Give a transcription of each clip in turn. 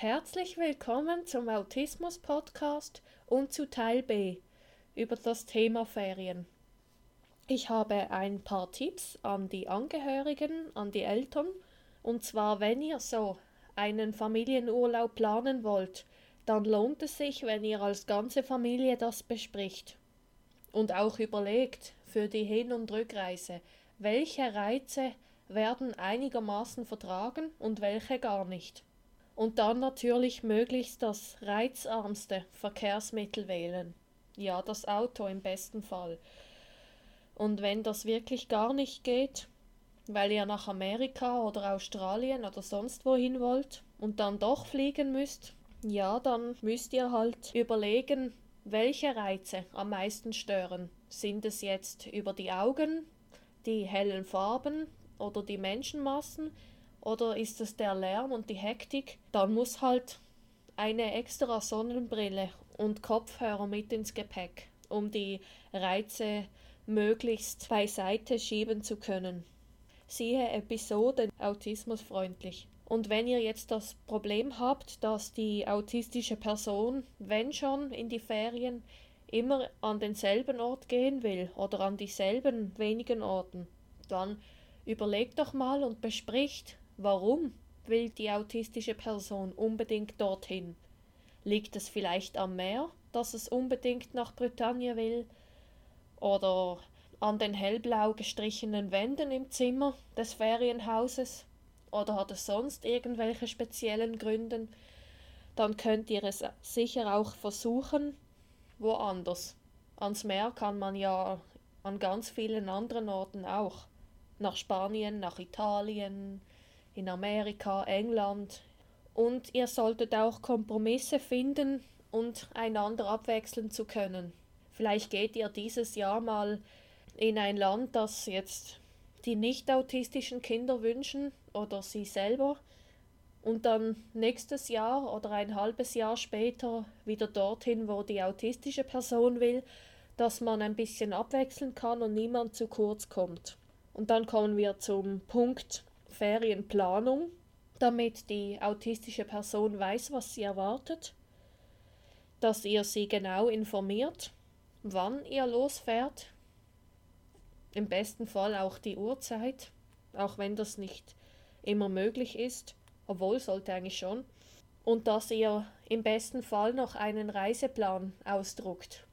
Herzlich willkommen zum Autismus Podcast und zu Teil B über das Thema Ferien. Ich habe ein paar Tipps an die Angehörigen, an die Eltern, und zwar wenn ihr so einen Familienurlaub planen wollt, dann lohnt es sich, wenn ihr als ganze Familie das bespricht und auch überlegt für die Hin- und Rückreise, welche Reize werden einigermaßen vertragen und welche gar nicht. Und dann natürlich möglichst das reizarmste Verkehrsmittel wählen. Ja, das Auto im besten Fall. Und wenn das wirklich gar nicht geht, weil ihr nach Amerika oder Australien oder sonst wohin wollt und dann doch fliegen müsst, ja, dann müsst ihr halt überlegen, welche Reize am meisten stören. Sind es jetzt über die Augen, die hellen Farben oder die Menschenmassen oder ist es der Lärm und die Hektik? Dann muss halt eine extra Sonnenbrille und Kopfhörer mit ins Gepäck, um die Reize möglichst beiseite schieben zu können. Siehe Episode Autismusfreundlich. Und wenn ihr jetzt das Problem habt, dass die autistische Person, wenn schon in die Ferien, immer an denselben Ort gehen will oder an dieselben wenigen Orten, dann überlegt doch mal und bespricht, warum will die autistische Person unbedingt dorthin. Liegt es vielleicht am Meer, dass es unbedingt nach Bretagne will? Oder an den hellblau gestrichenen Wänden im Zimmer des Ferienhauses? Oder hat es sonst irgendwelche speziellen Gründe? Dann könnt ihr es sicher auch versuchen, woanders. Ans Meer kann man ja an ganz vielen anderen Orten auch. Nach Spanien, nach Italien, in Amerika, England. Und ihr solltet auch Kompromisse finden und einander abwechseln zu können. Vielleicht geht ihr dieses Jahr mal in ein Land, das jetzt die nicht autistischen Kinder wünschen oder sie selber und dann nächstes Jahr oder ein halbes Jahr später wieder dorthin, wo die autistische Person will, dass man ein bisschen abwechseln kann und niemand zu kurz kommt. Und dann kommen wir zum Punkt Ferienplanung, damit die autistische Person weiß, was sie erwartet, dass ihr sie genau informiert, wann ihr losfährt, im besten Fall auch die Uhrzeit, auch wenn das nicht immer möglich ist, obwohl sollte eigentlich schon, und dass ihr im besten Fall noch einen Reiseplan ausdruckt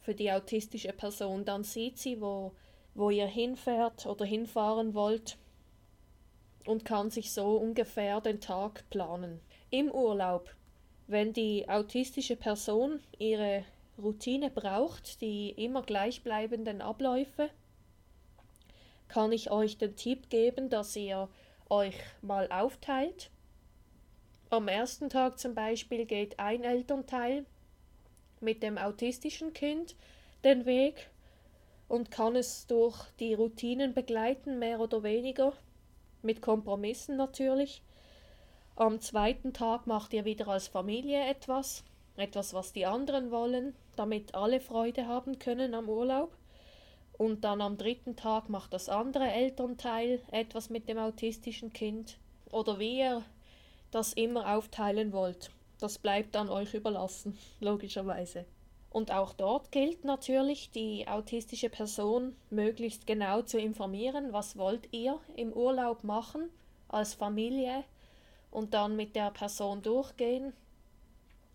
für die autistische Person. Dann sieht sie, wo, wo ihr hinfährt oder hinfahren wollt und kann sich so ungefähr den Tag planen. Im Urlaub, wenn die autistische Person ihre Routine braucht, die immer gleichbleibenden Abläufe, kann ich euch den Tipp geben, dass ihr euch mal aufteilt. Am ersten Tag zum Beispiel geht ein Elternteil mit dem autistischen Kind den Weg und kann es durch die Routinen begleiten, mehr oder weniger, mit Kompromissen natürlich. Am zweiten Tag macht ihr wieder als Familie etwas, etwas, was die anderen wollen, damit alle Freude haben können am Urlaub. Und dann am dritten Tag macht das andere Elternteil etwas mit dem autistischen Kind. Oder wie ihr das immer aufteilen wollt. Das bleibt dann euch überlassen, logischerweise. Und auch dort gilt natürlich, die autistische Person möglichst genau zu informieren, was wollt ihr im Urlaub machen als Familie und dann mit der Person durchgehen,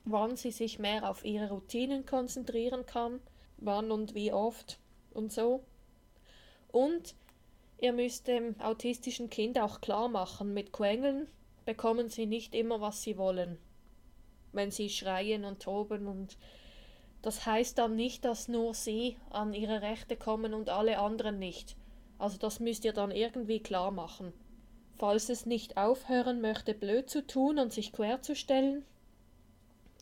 wann sie sich mehr auf ihre Routinen konzentrieren kann, wann und wie oft und so. Und ihr müsst dem autistischen Kind auch klar machen, mit Quengeln bekommen sie nicht immer, was sie wollen. Wenn sie schreien und toben und das heißt dann nicht, dass nur sie an ihre Rechte kommen und alle anderen nicht. Also das müsst ihr dann irgendwie klar machen. Falls es nicht aufhören möchte, blöd zu tun und sich querzustellen,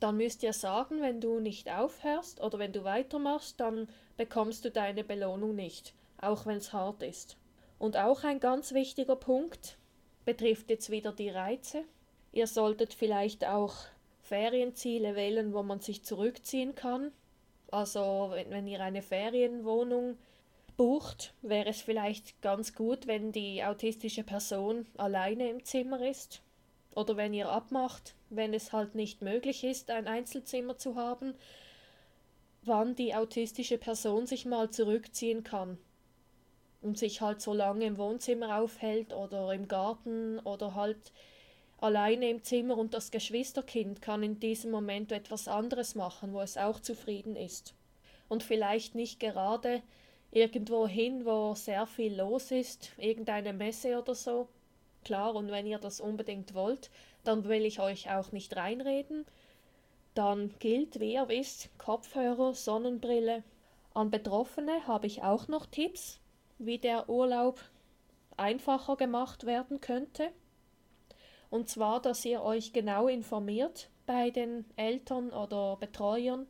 dann müsst ihr sagen, wenn du nicht aufhörst oder wenn du weitermachst, dann bekommst du deine Belohnung nicht, auch wenn es hart ist. Und auch ein ganz wichtiger Punkt betrifft jetzt wieder die Reize. Ihr solltet vielleicht auch Ferienziele wählen, wo man sich zurückziehen kann. Also wenn, wenn ihr eine Ferienwohnung bucht, wäre es vielleicht ganz gut, wenn die autistische Person alleine im Zimmer ist oder wenn ihr abmacht, wenn es halt nicht möglich ist, ein Einzelzimmer zu haben, wann die autistische Person sich mal zurückziehen kann und sich halt so lange im Wohnzimmer aufhält oder im Garten oder halt alleine im Zimmer und das Geschwisterkind kann in diesem Moment etwas anderes machen, wo es auch zufrieden ist. Und vielleicht nicht gerade irgendwo hin, wo sehr viel los ist, irgendeine Messe oder so. Klar, und wenn ihr das unbedingt wollt, dann will ich euch auch nicht reinreden. Dann gilt, wie ihr wisst, Kopfhörer, Sonnenbrille. An Betroffene habe ich auch noch Tipps, wie der Urlaub einfacher gemacht werden könnte. Und zwar, dass ihr euch genau informiert bei den Eltern oder Betreuern,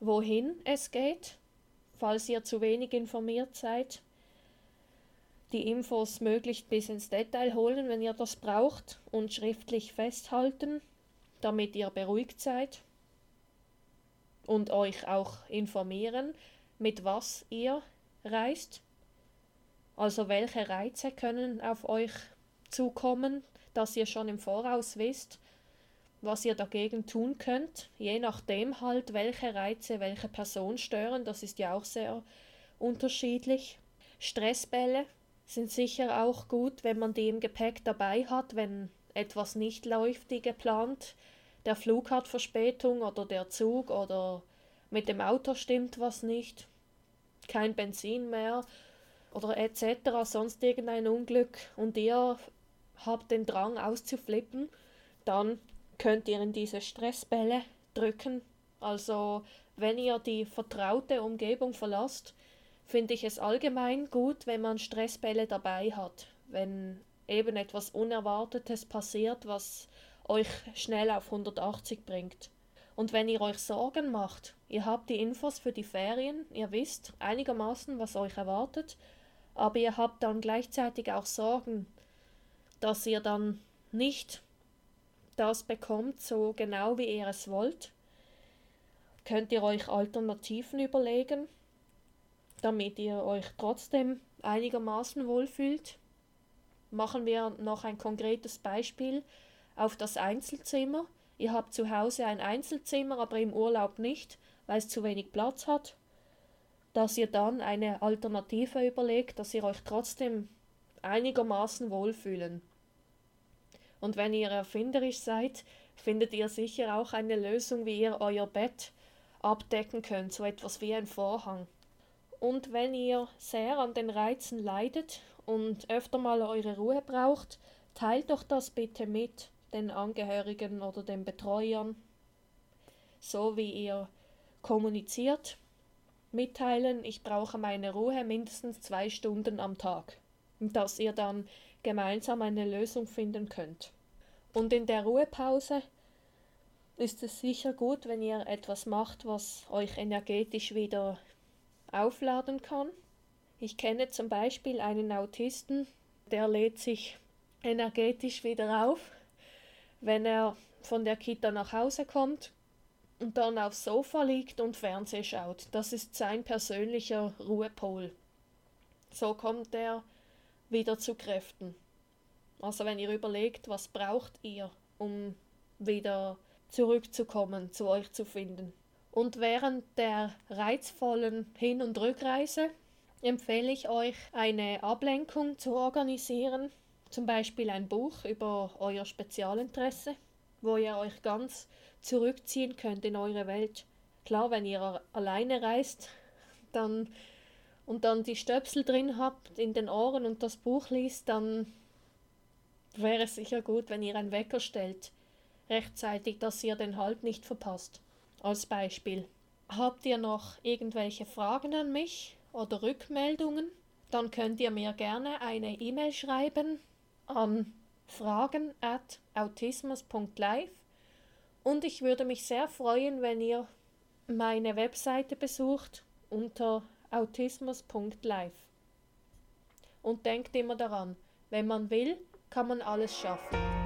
wohin es geht, falls ihr zu wenig informiert seid. Die Infos möglichst bis ins Detail holen, wenn ihr das braucht, und schriftlich festhalten, damit ihr beruhigt seid. Und euch auch informieren, mit was ihr reist. Also welche Reize können auf euch zukommen, dass ihr schon im Voraus wisst, was ihr dagegen tun könnt, je nachdem halt, welche Reize welche Person stören, das ist ja auch sehr unterschiedlich. Stressbälle sind sicher auch gut, wenn man die im Gepäck dabei hat, wenn etwas nicht läuft wie geplant. Der Flug hat Verspätung oder der Zug oder mit dem Auto stimmt was nicht, kein Benzin mehr oder etc. sonst irgendein Unglück und ihr habt den Drang auszuflippen, dann könnt ihr in diese Stressbälle drücken. Also wenn ihr die vertraute Umgebung verlasst, finde ich es allgemein gut, wenn man Stressbälle dabei hat. Wenn eben etwas Unerwartetes passiert, was euch schnell auf 180 bringt. Und wenn ihr euch Sorgen macht, ihr habt die Infos für die Ferien, ihr wisst einigermaßen, was euch erwartet, aber ihr habt dann gleichzeitig auch Sorgen, dass ihr dann nicht das bekommt, so genau wie ihr es wollt, könnt ihr euch Alternativen überlegen, damit ihr euch trotzdem einigermaßen wohlfühlt. Machen wir noch ein konkretes Beispiel auf das Einzelzimmer. Ihr habt zu Hause ein Einzelzimmer, aber im Urlaub nicht, weil es zu wenig Platz hat. Dass ihr dann eine Alternative überlegt, dass ihr euch trotzdem einigermaßen wohlfühlen. Und wenn ihr erfinderisch seid, findet ihr sicher auch eine Lösung, wie ihr euer Bett abdecken könnt, so etwas wie ein Vorhang. Und wenn ihr sehr an den Reizen leidet und öfter mal eure Ruhe braucht, teilt doch das bitte mit den Angehörigen oder den Betreuern, so wie ihr kommuniziert. Mitteilen, ich brauche meine Ruhe mindestens zwei Stunden am Tag. Dass ihr dann gemeinsam eine Lösung finden könnt. Und in der Ruhepause ist es sicher gut, wenn ihr etwas macht, was euch energetisch wieder aufladen kann. Ich kenne zum Beispiel einen Autisten, der lädt sich energetisch wieder auf, wenn er von der Kita nach Hause kommt und dann aufs Sofa liegt und Fernseh schaut. Das ist sein persönlicher Ruhepol. So kommt er wieder zu Kräften. Also wenn ihr überlegt, was braucht ihr, um wieder zurückzukommen, zu euch zu finden. Und während der reizvollen Hin- und Rückreise empfehle ich euch, eine Ablenkung zu organisieren, zum Beispiel ein Buch über euer Spezialinteresse, wo ihr euch ganz zurückziehen könnt in eure Welt. Klar, wenn ihr alleine reist, dann und dann die Stöpsel drin habt in den Ohren und das Buch liest, dann wäre es sicher gut, wenn ihr einen Wecker stellt, rechtzeitig, dass ihr den Halt nicht verpasst. Als Beispiel. Habt ihr noch irgendwelche Fragen an mich oder Rückmeldungen? Dann könnt ihr mir gerne eine E-Mail schreiben an fragen at autismus.live und ich würde mich sehr freuen, wenn ihr meine Webseite besucht unter autismus.live. Und denkt immer daran, wenn man will, kann man alles schaffen.